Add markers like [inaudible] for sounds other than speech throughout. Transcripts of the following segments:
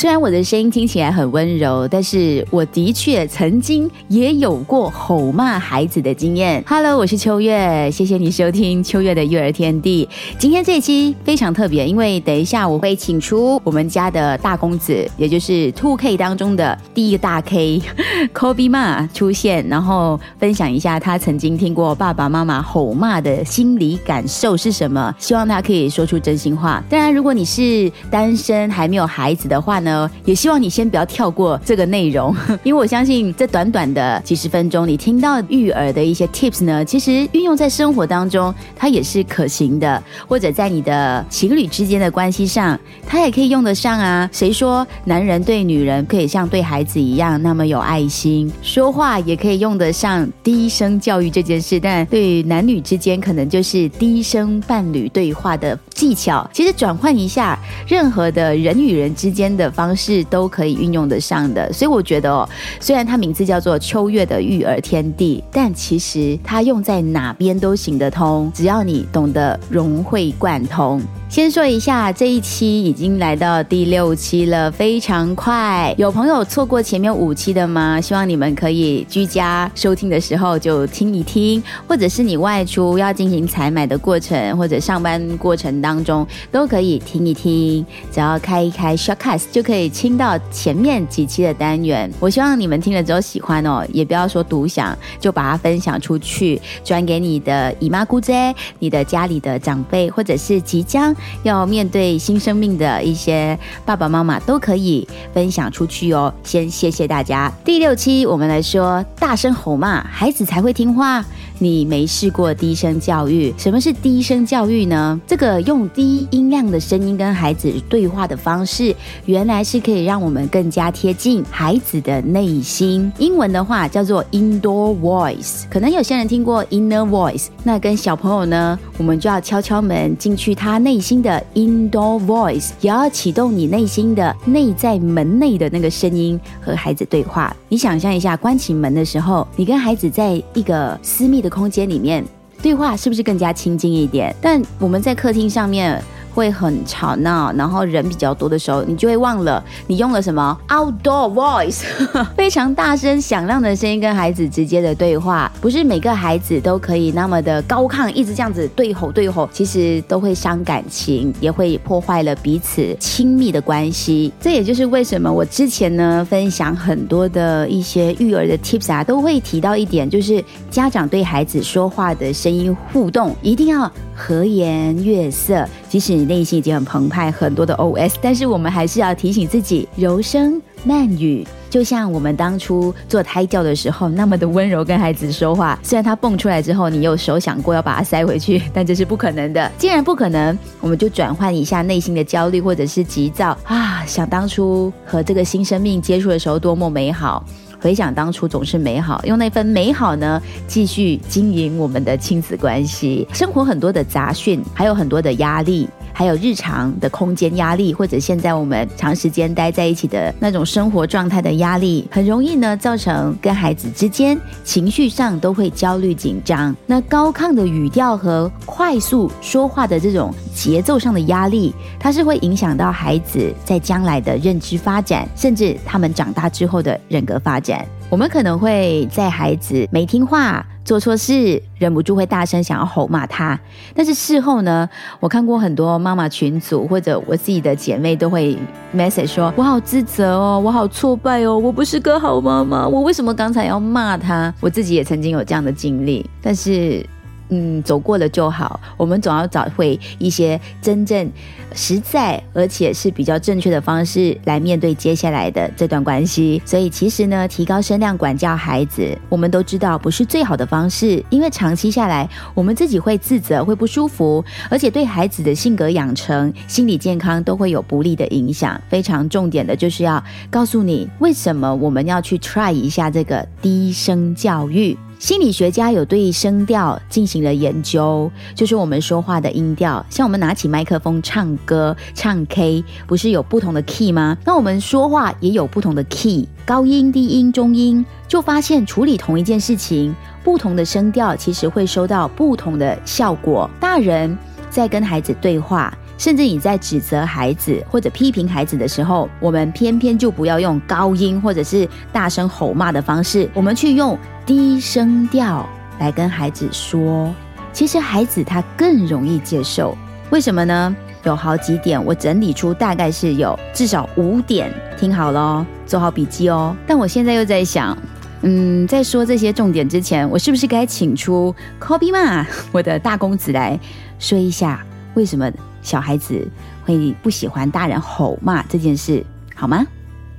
虽然我的声音听起来很温柔，但是我的确曾经也有过吼骂孩子的经验。Hello，我是秋月，谢谢你收听秋月的育儿天地。今天这一期非常特别，因为等一下我会请出我们家的大公子，也就是 Two K 当中的第一个大 K [laughs] Kobe Ma 出现，然后分享一下他曾经听过爸爸妈妈吼骂的心理感受是什么。希望他可以说出真心话。当然，如果你是单身还没有孩子的话，呢，也希望你先不要跳过这个内容，[laughs] 因为我相信这短短的几十分钟，你听到育儿的一些 tips 呢，其实运用在生活当中，它也是可行的，或者在你的情侣之间的关系上，它也可以用得上啊。谁说男人对女人可以像对孩子一样那么有爱心？说话也可以用得上低声教育这件事，但对男女之间，可能就是低声伴侣对话的技巧。其实转换一下，任何的人与人之间的。方式都可以运用得上的，所以我觉得哦，虽然它名字叫做秋月的育儿天地，但其实它用在哪边都行得通，只要你懂得融会贯通。先说一下，这一期已经来到第六期了，非常快。有朋友错过前面五期的吗？希望你们可以居家收听的时候就听一听，或者是你外出要进行采买的过程，或者上班过程当中都可以听一听。只要开一开 Shortcast 就可以听到前面几期的单元。我希望你们听了之后喜欢哦，也不要说独享，就把它分享出去，转给你的姨妈姑姐、你的家里的长辈，或者是即将。要面对新生命的一些爸爸妈妈都可以分享出去哦。先谢谢大家。第六期我们来说，大声吼骂孩子才会听话。你没试过低声教育？什么是低声教育呢？这个用低音量的声音跟孩子对话的方式，原来是可以让我们更加贴近孩子的内心。英文的话叫做 indoor voice，可能有些人听过 inner voice。那跟小朋友呢，我们就要敲敲门进去他内心新的 indoor voice，也要启动你内心的内在门内的那个声音和孩子对话。你想象一下，关起门的时候，你跟孩子在一个私密的。空间里面对话是不是更加亲近一点？但我们在客厅上面。会很吵闹，然后人比较多的时候，你就会忘了你用了什么 outdoor voice，[laughs] 非常大声响亮的声音跟孩子直接的对话。不是每个孩子都可以那么的高亢，一直这样子对吼对吼，其实都会伤感情，也会破坏了彼此亲密的关系。这也就是为什么我之前呢分享很多的一些育儿的 tips 啊，都会提到一点，就是家长对孩子说话的声音互动一定要和颜悦色，即使。你内心已经很澎湃，很多的 OS，但是我们还是要提醒自己，柔声慢语，就像我们当初做胎教的时候那么的温柔跟孩子说话。虽然他蹦出来之后，你有时候想过要把它塞回去，但这是不可能的。[laughs] 既然不可能，我们就转换一下内心的焦虑或者是急躁啊，想当初和这个新生命接触的时候多么美好。回想当初总是美好，用那份美好呢，继续经营我们的亲子关系。生活很多的杂讯，还有很多的压力，还有日常的空间压力，或者现在我们长时间待在一起的那种生活状态的压力，很容易呢造成跟孩子之间情绪上都会焦虑紧张。那高亢的语调和快速说话的这种节奏上的压力，它是会影响到孩子在将来的认知发展，甚至他们长大之后的人格发展。我们可能会在孩子没听话、做错事，忍不住会大声想要吼骂他。但是事后呢，我看过很多妈妈群组或者我自己的姐妹都会 message 说：“我好自责哦，我好挫败哦，我不是个好妈妈，我为什么刚才要骂他？”我自己也曾经有这样的经历，但是。嗯，走过了就好。我们总要找回一些真正实在而且是比较正确的方式来面对接下来的这段关系。所以，其实呢，提高声量管教孩子，我们都知道不是最好的方式，因为长期下来，我们自己会自责，会不舒服，而且对孩子的性格养成、心理健康都会有不利的影响。非常重点的就是要告诉你，为什么我们要去 try 一下这个低声教育。心理学家有对声调进行了研究，就是我们说话的音调，像我们拿起麦克风唱歌、唱 K，不是有不同的 key 吗？那我们说话也有不同的 key，高音、低音、中音，就发现处理同一件事情，不同的声调其实会收到不同的效果。大人在跟孩子对话。甚至你在指责孩子或者批评孩子的时候，我们偏偏就不要用高音或者是大声吼骂的方式，我们去用低声调来跟孩子说。其实孩子他更容易接受，为什么呢？有好几点，我整理出大概是有至少五点，听好了，做好笔记哦。但我现在又在想，嗯，在说这些重点之前，我是不是该请出 Kobe 嘛，[laughs] 我的大公子来说一下为什么？小孩子会不喜欢大人吼骂这件事，好吗？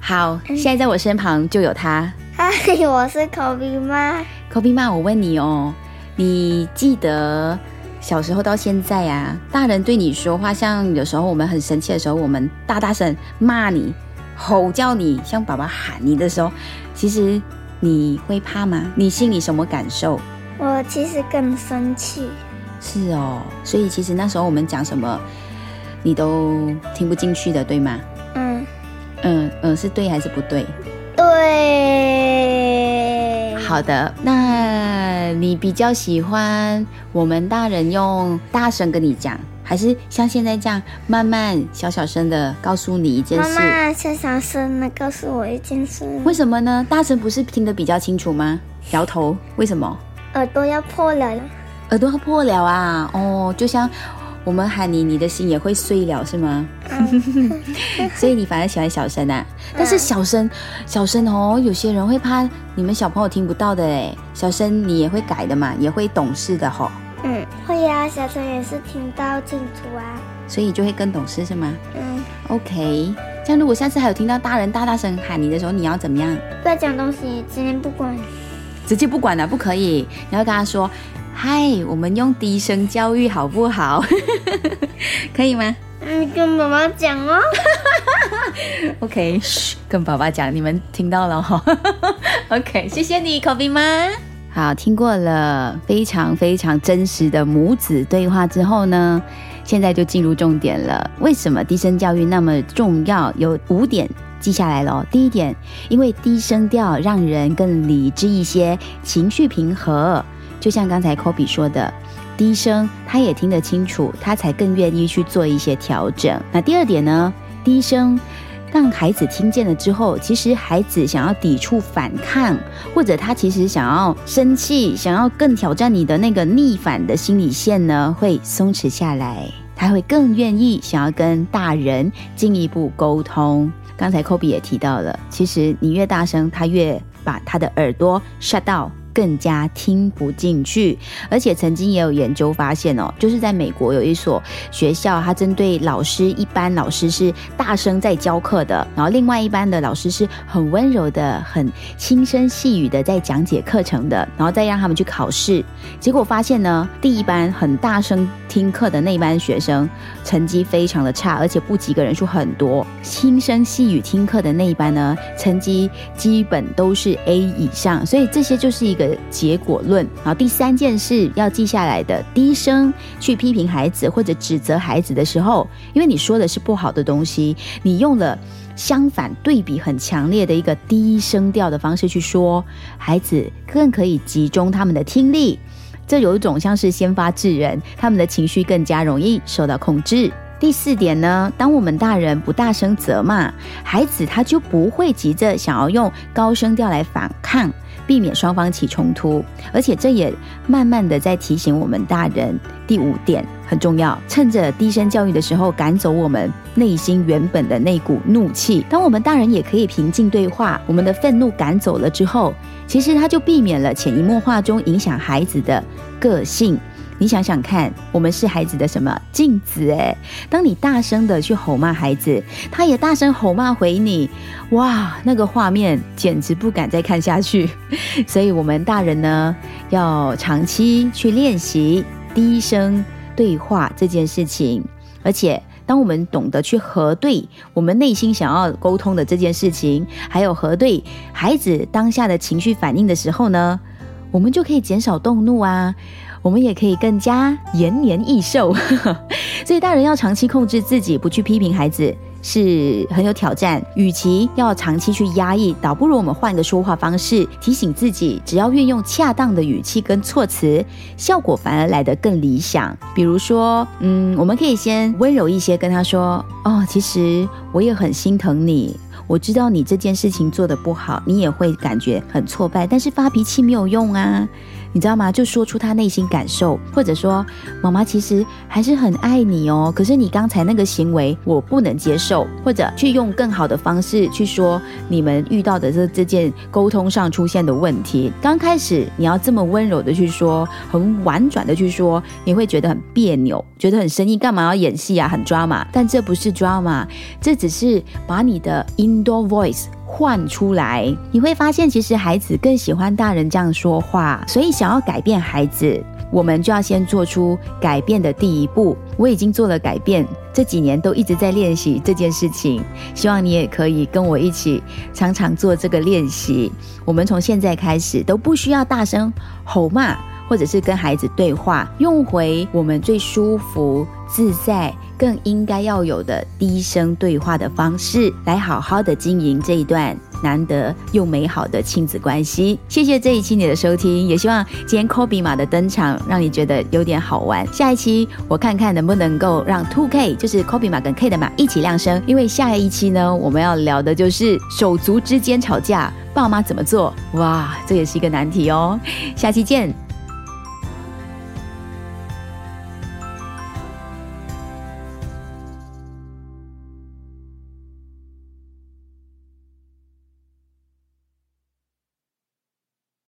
好，现在在我身旁就有他。嗨，我是 Kobe 妈。Kobe 妈，我问你哦，你记得小时候到现在啊，大人对你说话，像有时候我们很生气的时候，我们大大声骂你、吼叫你，像爸爸喊你的时候，其实你会怕吗？你心里什么感受？我其实更生气。是哦，所以其实那时候我们讲什么，你都听不进去的，对吗？嗯嗯嗯，是对还是不对？对。好的，那你比较喜欢我们大人用大声跟你讲，还是像现在这样慢慢小小声的告诉你一件事？慢慢小小声的告诉我一件事。为什么呢？大声不是听得比较清楚吗？摇头，为什么？耳朵要破了。耳朵要破了啊！哦，就像我们喊你，你的心也会碎了，是吗？[laughs] [laughs] 所以你反而喜欢小声啊？但是小声，小声哦，有些人会怕你们小朋友听不到的哎。小声你也会改的嘛，也会懂事的吼。嗯，会呀，小声也是听到清楚啊。所以就会更懂事是吗？嗯。OK，这样如果下次还有听到大人大大声喊你的时候，你要怎么样？不要讲东西，今天不管。直接不管了，不可以。你要跟他说。嗨，我们用低声教育好不好？[laughs] 可以吗？嗯，跟爸爸讲哦。[laughs] OK，嘘，跟爸爸讲，你们听到了哈。[laughs] OK，谢谢你，Kobe 妈。好，听过了非常非常真实的母子对话之后呢，现在就进入重点了。为什么低声教育那么重要？有五点记下来了。第一点，因为低声调让人更理智一些，情绪平和。就像刚才 Kobe 说的，低声他也听得清楚，他才更愿意去做一些调整。那第二点呢？低声让孩子听见了之后，其实孩子想要抵触、反抗，或者他其实想要生气，想要更挑战你的那个逆反的心理线呢，会松弛下来，他会更愿意想要跟大人进一步沟通。刚才 Kobe 也提到了，其实你越大声，他越把他的耳朵 shut 到。更加听不进去，而且曾经也有研究发现哦，就是在美国有一所学校，它针对老师，一般老师是大声在教课的，然后另外一班的老师是很温柔的、很轻声细语的在讲解课程的，然后再让他们去考试。结果发现呢，第一班很大声听课的那一班学生成绩非常的差，而且不及格人数很多；轻声细语听课的那一班呢，成绩基本都是 A 以上。所以这些就是一。的结果论，然后第三件事要记下来的，低声去批评孩子或者指责孩子的时候，因为你说的是不好的东西，你用了相反对比很强烈的一个低声调的方式去说，孩子更可以集中他们的听力，这有一种像是先发制人，他们的情绪更加容易受到控制。第四点呢，当我们大人不大声责骂孩子，他就不会急着想要用高声调来反抗。避免双方起冲突，而且这也慢慢的在提醒我们大人。第五点很重要，趁着低声教育的时候，赶走我们内心原本的那股怒气。当我们大人也可以平静对话，我们的愤怒赶走了之后，其实他就避免了潜移默化中影响孩子的个性。你想想看，我们是孩子的什么镜子？哎，当你大声的去吼骂孩子，他也大声吼骂回你，哇，那个画面简直不敢再看下去。[laughs] 所以，我们大人呢，要长期去练习低声对话这件事情。而且，当我们懂得去核对我们内心想要沟通的这件事情，还有核对孩子当下的情绪反应的时候呢？我们就可以减少动怒啊，我们也可以更加延年益寿。[laughs] 所以大人要长期控制自己，不去批评孩子。是很有挑战，与其要长期去压抑，倒不如我们换个说话方式，提醒自己，只要运用恰当的语气跟措辞，效果反而来得更理想。比如说，嗯，我们可以先温柔一些跟他说：“哦，其实我也很心疼你，我知道你这件事情做得不好，你也会感觉很挫败，但是发脾气没有用啊。”你知道吗？就说出他内心感受，或者说妈妈其实还是很爱你哦。可是你刚才那个行为我不能接受，或者去用更好的方式去说你们遇到的这这件沟通上出现的问题。刚开始你要这么温柔的去说，很婉转的去说，你会觉得很别扭，觉得很生硬。干嘛要演戏啊？很 drama，但这不是 drama，这只是把你的 indoor voice。换出来，你会发现，其实孩子更喜欢大人这样说话。所以，想要改变孩子，我们就要先做出改变的第一步。我已经做了改变，这几年都一直在练习这件事情。希望你也可以跟我一起常常做这个练习。我们从现在开始都不需要大声吼骂，或者是跟孩子对话，用回我们最舒服、自在。更应该要有的低声对话的方式，来好好的经营这一段难得又美好的亲子关系。谢谢这一期你的收听，也希望今天 Kobe 马的登场让你觉得有点好玩。下一期我看看能不能够让 Two K 就是 Kobe 马跟 K 的马一起亮声，因为下一期呢我们要聊的就是手足之间吵架，爸妈怎么做？哇，这也是一个难题哦。下期见。